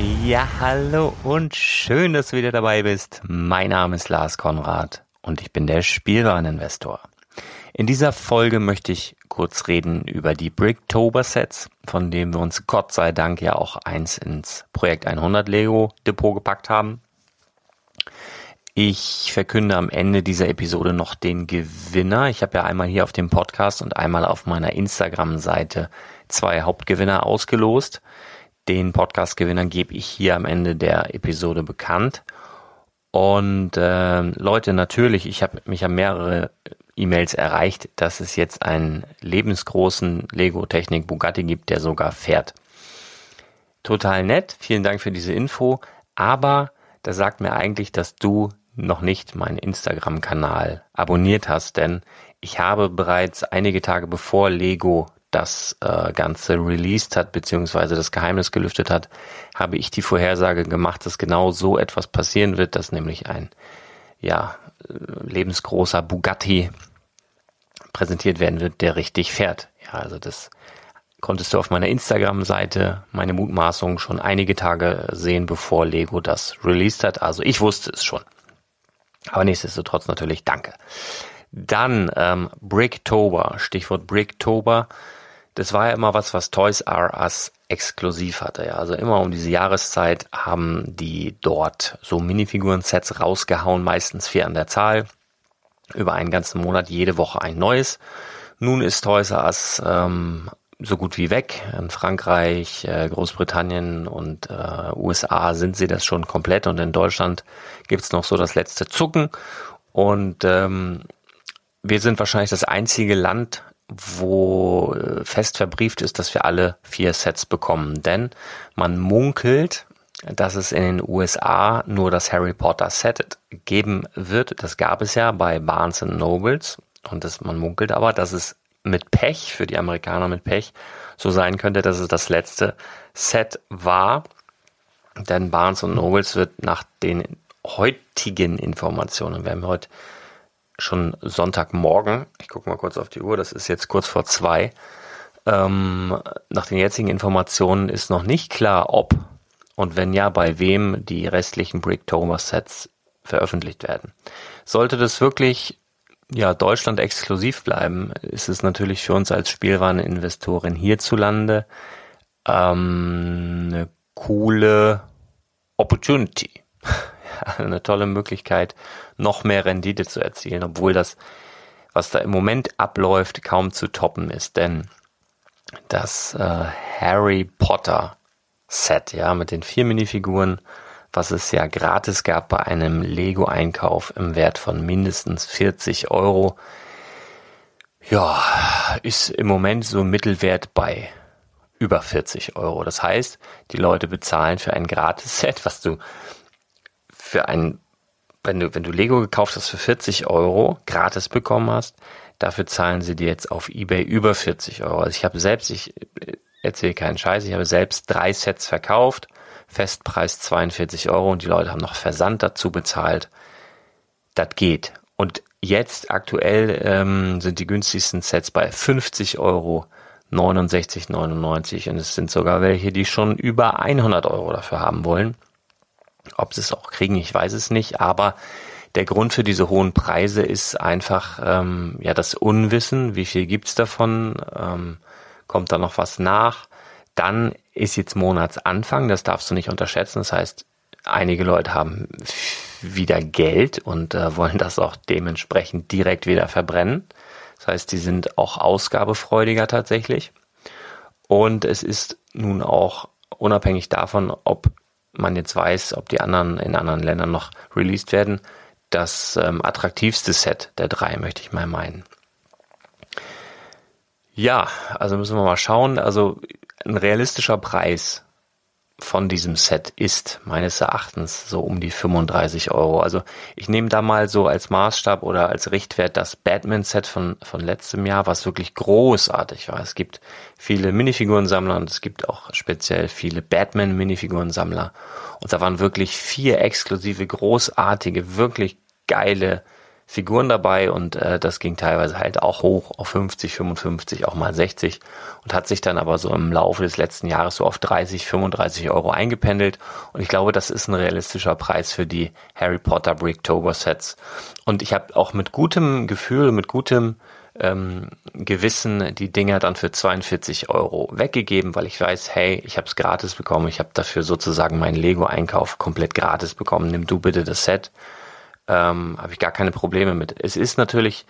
Ja, hallo und schön, dass du wieder dabei bist. Mein Name ist Lars Konrad und ich bin der Spielwareninvestor. In dieser Folge möchte ich kurz reden über die Bricktober Sets, von denen wir uns Gott sei Dank ja auch eins ins Projekt 100 Lego Depot gepackt haben. Ich verkünde am Ende dieser Episode noch den Gewinner. Ich habe ja einmal hier auf dem Podcast und einmal auf meiner Instagram-Seite zwei Hauptgewinner ausgelost. Den Podcast-Gewinner gebe ich hier am Ende der Episode bekannt. Und äh, Leute, natürlich, ich habe mich an mehrere E-Mails erreicht, dass es jetzt einen lebensgroßen Lego Technik Bugatti gibt, der sogar fährt. Total nett, vielen Dank für diese Info, aber das sagt mir eigentlich, dass du noch nicht meinen Instagram-Kanal abonniert hast, denn ich habe bereits einige Tage bevor Lego das äh, Ganze released hat, beziehungsweise das Geheimnis gelüftet hat, habe ich die Vorhersage gemacht, dass genau so etwas passieren wird, dass nämlich ein ja, lebensgroßer Bugatti präsentiert werden wird, der richtig fährt. Ja, also das konntest du auf meiner Instagram-Seite meine Mutmaßung schon einige Tage sehen, bevor Lego das released hat. Also ich wusste es schon. Aber nichtsdestotrotz natürlich danke. Dann ähm, Bricktober, Stichwort Bricktober das war ja immer was, was Toys R Us exklusiv hatte. Ja. Also immer um diese Jahreszeit haben die dort so Minifiguren-Sets rausgehauen, meistens vier an der Zahl. über einen ganzen Monat jede Woche ein neues. Nun ist Toys R Us ähm, so gut wie weg. In Frankreich, äh, Großbritannien und äh, USA sind sie das schon komplett und in Deutschland gibt's noch so das letzte Zucken. Und ähm, wir sind wahrscheinlich das einzige Land, wo äh, fest verbrieft ist, dass wir alle vier Sets bekommen. Denn man munkelt, dass es in den USA nur das Harry Potter Set geben wird. Das gab es ja bei Barnes Nobles. Und das, man munkelt aber, dass es mit Pech, für die Amerikaner mit Pech, so sein könnte, dass es das letzte Set war. Denn Barnes Nobles wird nach den heutigen Informationen, wir haben heute schon Sonntagmorgen, ich gucke mal kurz auf die Uhr, das ist jetzt kurz vor zwei, ähm, nach den jetzigen Informationen ist noch nicht klar, ob und wenn ja, bei wem die restlichen Bricktober-Sets veröffentlicht werden. Sollte das wirklich ja, Deutschland exklusiv bleiben, ist es natürlich für uns als Spielwareninvestorin hierzulande ähm, eine coole Opportunity. eine tolle Möglichkeit, noch mehr Rendite zu erzielen, obwohl das, was da im Moment abläuft, kaum zu toppen ist. Denn das äh, Harry Potter Set, ja, mit den vier Minifiguren was es ja gratis gab bei einem Lego-Einkauf im Wert von mindestens 40 Euro. Ja, ist im Moment so Mittelwert bei über 40 Euro. Das heißt, die Leute bezahlen für ein Gratis-Set, was du für ein, wenn du, wenn du Lego gekauft hast für 40 Euro, gratis bekommen hast, dafür zahlen sie dir jetzt auf Ebay über 40 Euro. Also ich habe selbst, ich erzähle keinen Scheiß, ich habe selbst drei Sets verkauft Festpreis 42 Euro und die Leute haben noch Versand dazu bezahlt. Das geht. Und jetzt aktuell ähm, sind die günstigsten Sets bei 50 Euro, 69,99 und es sind sogar welche, die schon über 100 Euro dafür haben wollen. Ob sie es auch kriegen, ich weiß es nicht, aber der Grund für diese hohen Preise ist einfach ähm, ja das Unwissen, wie viel gibt's davon, ähm, kommt da noch was nach dann ist jetzt Monatsanfang, das darfst du nicht unterschätzen. Das heißt, einige Leute haben wieder Geld und äh, wollen das auch dementsprechend direkt wieder verbrennen. Das heißt, die sind auch ausgabefreudiger tatsächlich. Und es ist nun auch unabhängig davon, ob man jetzt weiß, ob die anderen in anderen Ländern noch released werden, das ähm, attraktivste Set der drei, möchte ich mal meinen. Ja, also müssen wir mal schauen. Also ein realistischer Preis von diesem Set ist meines Erachtens so um die 35 Euro. Also ich nehme da mal so als Maßstab oder als Richtwert das Batman-Set von, von letztem Jahr, was wirklich großartig war. Es gibt viele Minifigurensammler und es gibt auch speziell viele Batman-Minifigurensammler. Und da waren wirklich vier exklusive, großartige, wirklich geile Figuren dabei und äh, das ging teilweise halt auch hoch auf 50, 55, auch mal 60 und hat sich dann aber so im Laufe des letzten Jahres so auf 30, 35 Euro eingependelt. Und ich glaube, das ist ein realistischer Preis für die Harry Potter Bricktober Sets. Und ich habe auch mit gutem Gefühl, mit gutem ähm, Gewissen die Dinger dann für 42 Euro weggegeben, weil ich weiß, hey, ich habe es gratis bekommen, ich habe dafür sozusagen meinen Lego-Einkauf komplett gratis bekommen, nimm du bitte das Set ähm, habe ich gar keine Probleme mit. Es ist natürlich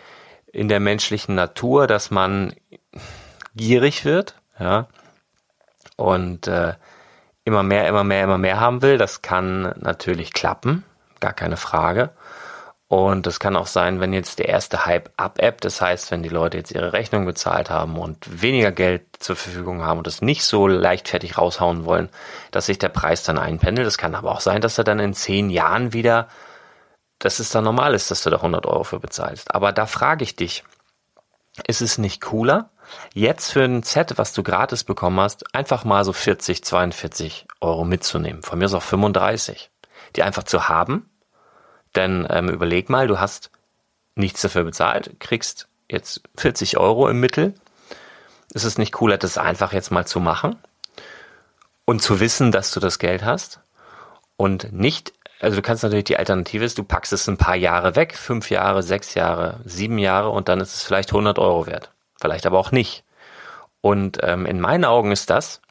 in der menschlichen Natur, dass man gierig wird, ja, und äh, immer mehr, immer mehr, immer mehr haben will. Das kann natürlich klappen, gar keine Frage. Und es kann auch sein, wenn jetzt der erste Hype abebbt, das heißt, wenn die Leute jetzt ihre Rechnung bezahlt haben und weniger Geld zur Verfügung haben und es nicht so leichtfertig raushauen wollen, dass sich der Preis dann einpendelt. Es kann aber auch sein, dass er dann in zehn Jahren wieder dass es dann normal ist, dass du da 100 Euro für bezahlst. Aber da frage ich dich, ist es nicht cooler, jetzt für ein Set, was du gratis bekommen hast, einfach mal so 40, 42 Euro mitzunehmen? Von mir ist auch 35. Die einfach zu haben. Denn ähm, überleg mal, du hast nichts dafür bezahlt, kriegst jetzt 40 Euro im Mittel. Ist es nicht cooler, das einfach jetzt mal zu machen? Und zu wissen, dass du das Geld hast? Und nicht also du kannst natürlich die Alternative ist, du packst es ein paar Jahre weg, fünf Jahre, sechs Jahre, sieben Jahre und dann ist es vielleicht 100 Euro wert. Vielleicht aber auch nicht. Und ähm, in meinen Augen ist das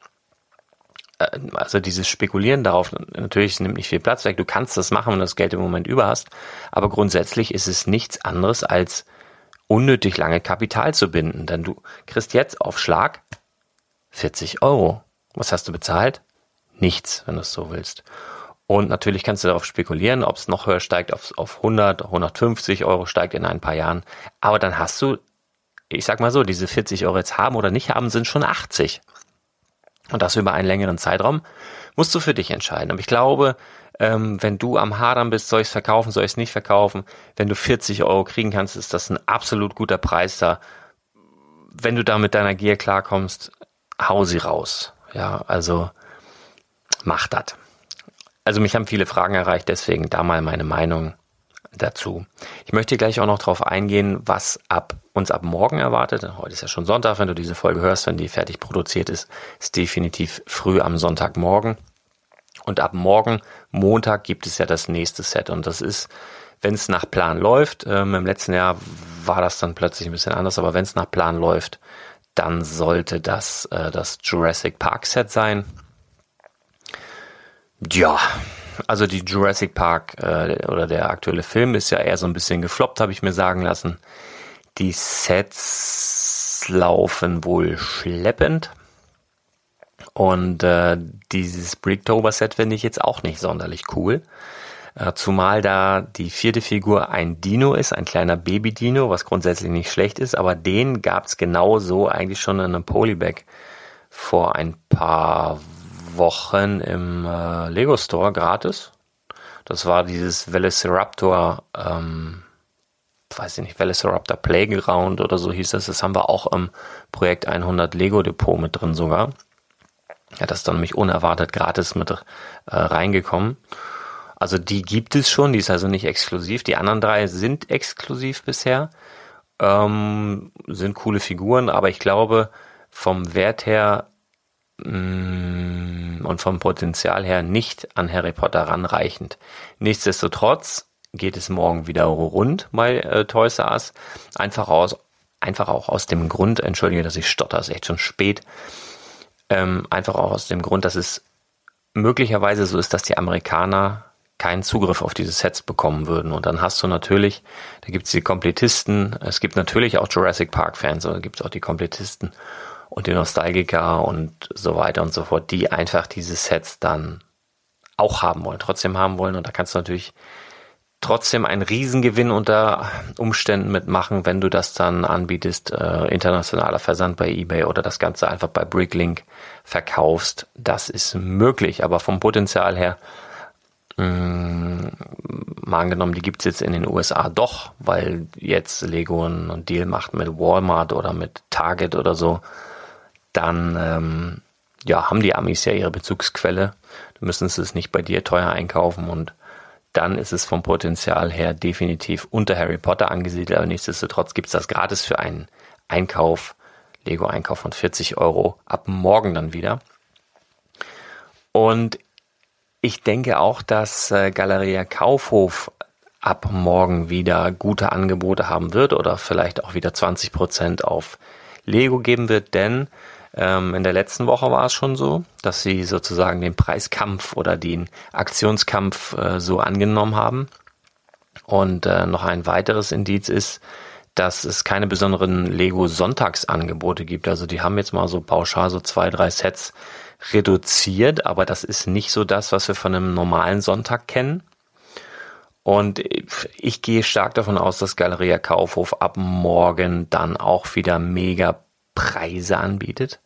äh, also dieses Spekulieren darauf, natürlich nimmt nicht viel Platz weg, du kannst das machen, wenn du das Geld im Moment über hast, aber grundsätzlich ist es nichts anderes als unnötig lange Kapital zu binden, denn du kriegst jetzt auf Schlag 40 Euro. Was hast du bezahlt? Nichts, wenn du es so willst. Und natürlich kannst du darauf spekulieren, ob es noch höher steigt, auf, auf 100, 150 Euro steigt in ein paar Jahren. Aber dann hast du, ich sag mal so, diese 40 Euro jetzt haben oder nicht haben, sind schon 80. Und das über einen längeren Zeitraum musst du für dich entscheiden. Aber ich glaube, ähm, wenn du am Hadern bist, soll ich es verkaufen, soll ich es nicht verkaufen, wenn du 40 Euro kriegen kannst, ist das ein absolut guter Preis da. Wenn du da mit deiner Gier klarkommst, hau sie raus. Ja, also mach das. Also mich haben viele Fragen erreicht, deswegen da mal meine Meinung dazu. Ich möchte gleich auch noch darauf eingehen, was ab uns ab morgen erwartet. Heute ist ja schon Sonntag, wenn du diese Folge hörst, wenn die fertig produziert ist, ist definitiv früh am Sonntagmorgen. Und ab morgen, Montag, gibt es ja das nächste Set. Und das ist, wenn es nach Plan läuft, ähm, im letzten Jahr war das dann plötzlich ein bisschen anders, aber wenn es nach Plan läuft, dann sollte das äh, das Jurassic Park Set sein. Ja, also die Jurassic Park äh, oder der aktuelle Film ist ja eher so ein bisschen gefloppt, habe ich mir sagen lassen. Die Sets laufen wohl schleppend. Und äh, dieses Bricktober-Set finde ich jetzt auch nicht sonderlich cool. Äh, zumal da die vierte Figur ein Dino ist, ein kleiner Baby-Dino, was grundsätzlich nicht schlecht ist, aber den gab es genau so eigentlich schon in einem Polybag vor ein paar Wochen im äh, Lego Store gratis. Das war dieses Velociraptor, ähm, weiß ich nicht, Velociraptor Playground oder so hieß das. Das haben wir auch im Projekt 100 Lego Depot mit drin sogar. Ja, das ist dann nämlich unerwartet gratis mit äh, reingekommen. Also die gibt es schon, die ist also nicht exklusiv. Die anderen drei sind exklusiv bisher. Ähm, sind coole Figuren, aber ich glaube, vom Wert her und vom Potenzial her nicht an Harry Potter ranreichend. Nichtsdestotrotz geht es morgen wieder rund bei äh, Toys R Us. Einfach aus, einfach auch aus dem Grund, entschuldige, dass ich stotter, ist echt schon spät. Ähm, einfach auch aus dem Grund, dass es möglicherweise so ist, dass die Amerikaner keinen Zugriff auf diese Sets bekommen würden. Und dann hast du natürlich, da gibt es die Komplettisten, es gibt natürlich auch Jurassic Park-Fans, da gibt es auch die Komplettisten und die Nostalgiker und so weiter und so fort, die einfach diese Sets dann auch haben wollen, trotzdem haben wollen. Und da kannst du natürlich trotzdem einen Riesengewinn unter Umständen mitmachen, wenn du das dann anbietest, äh, internationaler Versand bei eBay oder das Ganze einfach bei Bricklink verkaufst. Das ist möglich, aber vom Potenzial her, mh, mm, mal angenommen, die gibt's jetzt in den USA doch, weil jetzt Lego einen Deal macht mit Walmart oder mit Target oder so, dann ähm, ja, haben die Amis ja ihre Bezugsquelle. Du müssen es nicht bei dir teuer einkaufen und dann ist es vom Potenzial her definitiv unter Harry Potter angesiedelt, aber nichtsdestotrotz gibt es das gratis für einen Einkauf, Lego-Einkauf von 40 Euro ab morgen dann wieder. Und ich denke auch, dass äh, Galeria Kaufhof ab morgen wieder gute Angebote haben wird oder vielleicht auch wieder 20 Prozent auf Lego geben wird, denn ähm, in der letzten Woche war es schon so, dass sie sozusagen den Preiskampf oder den Aktionskampf äh, so angenommen haben. Und äh, noch ein weiteres Indiz ist, dass es keine besonderen Lego Sonntagsangebote gibt. Also die haben jetzt mal so pauschal so zwei, drei Sets reduziert, aber das ist nicht so das, was wir von einem normalen Sonntag kennen. Und ich gehe stark davon aus, dass Galeria Kaufhof ab morgen dann auch wieder mega Preise anbietet.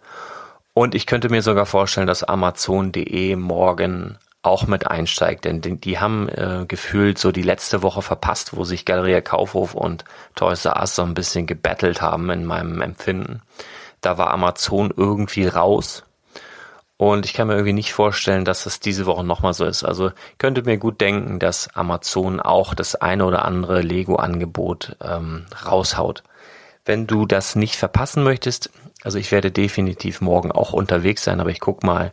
Und ich könnte mir sogar vorstellen, dass Amazon.de morgen auch mit einsteigt, denn die, haben äh, gefühlt so die letzte Woche verpasst, wo sich Galeria Kaufhof und Toys R Us so ein bisschen gebettelt haben in meinem Empfinden. Da war Amazon irgendwie raus. Und ich kann mir irgendwie nicht vorstellen, dass das diese Woche nochmal so ist. Also könnte mir gut denken, dass Amazon auch das eine oder andere Lego-Angebot ähm, raushaut. Wenn du das nicht verpassen möchtest, also ich werde definitiv morgen auch unterwegs sein, aber ich guck mal,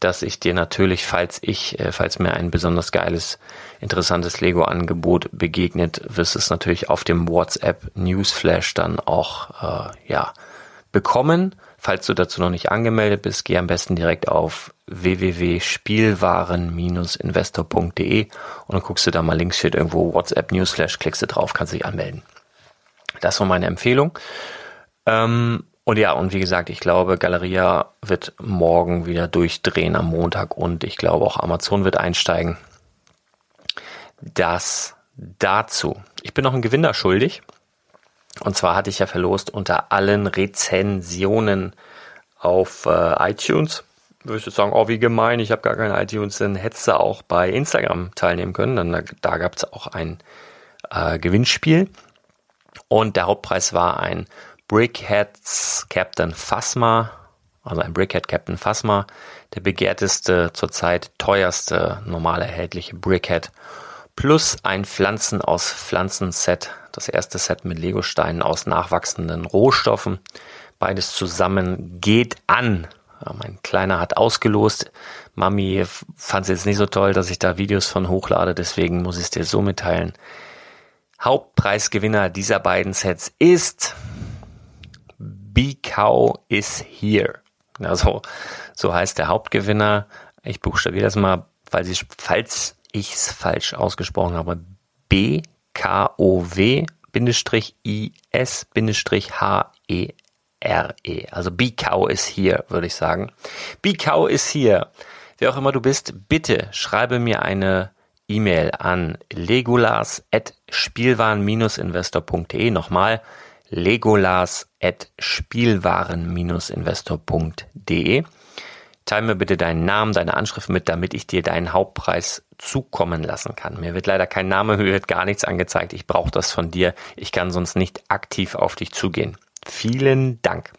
dass ich dir natürlich, falls ich, äh, falls mir ein besonders geiles, interessantes Lego-Angebot begegnet, wirst es natürlich auf dem WhatsApp Newsflash dann auch äh, ja bekommen. Falls du dazu noch nicht angemeldet bist, geh am besten direkt auf www.spielwaren-investor.de und dann guckst du da mal links steht irgendwo WhatsApp Newsflash, klickst du drauf, kannst dich anmelden. Das war meine Empfehlung. Ähm, und ja, und wie gesagt, ich glaube, Galeria wird morgen wieder durchdrehen am Montag und ich glaube auch Amazon wird einsteigen. Das dazu. Ich bin noch ein Gewinner schuldig. Und zwar hatte ich ja verlost unter allen Rezensionen auf äh, iTunes. Würdest du sagen, oh, wie gemein, ich habe gar keine iTunes, dann hättest du auch bei Instagram teilnehmen können. Dann, da, da gab es auch ein äh, Gewinnspiel. Und der Hauptpreis war ein Brickheads Captain Phasma, also ein Brickhead Captain Phasma, der begehrteste, zurzeit teuerste normal erhältliche Brickhead plus ein Pflanzen aus Pflanzen-Set, das erste Set mit Legosteinen aus nachwachsenden Rohstoffen. Beides zusammen geht an. Mein Kleiner hat ausgelost. Mami fand es jetzt nicht so toll, dass ich da Videos von hochlade, deswegen muss ich es dir so mitteilen. Hauptpreisgewinner dieser beiden Sets ist Cow is here. Also, so heißt der Hauptgewinner. Ich buchstabiere das mal, falls ich es falsch ausgesprochen habe, B K O W I S H E R E. Also Cow is here, würde ich sagen. Cow is here. Wer auch immer du bist, bitte schreibe mir eine E-Mail an legolas@spielwaren-investor.de nochmal legolas@spielwaren-investor.de. Teil mir bitte deinen Namen, deine Anschrift mit, damit ich dir deinen Hauptpreis zukommen lassen kann. Mir wird leider kein Name, mir wird gar nichts angezeigt. Ich brauche das von dir. Ich kann sonst nicht aktiv auf dich zugehen. Vielen Dank.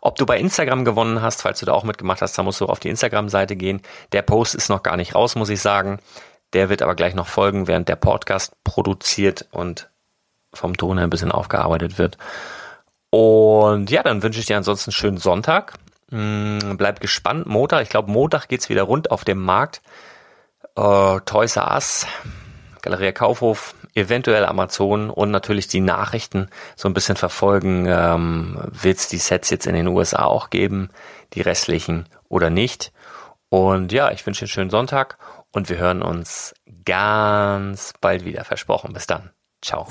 Ob du bei Instagram gewonnen hast, falls du da auch mitgemacht hast, da musst du auf die Instagram-Seite gehen. Der Post ist noch gar nicht raus, muss ich sagen. Der wird aber gleich noch folgen, während der Podcast produziert und vom Ton ein bisschen aufgearbeitet wird. Und ja, dann wünsche ich dir ansonsten einen schönen Sonntag. Hm, bleib gespannt. Montag, ich glaube, Montag geht's wieder rund auf dem Markt. Äh, Toys R Us, Galeria Kaufhof, eventuell Amazon und natürlich die Nachrichten so ein bisschen verfolgen. Ähm, Wird es die Sets jetzt in den USA auch geben, die restlichen oder nicht? Und ja, ich wünsche einen schönen Sonntag und wir hören uns ganz bald wieder. Versprochen. Bis dann. Ciao.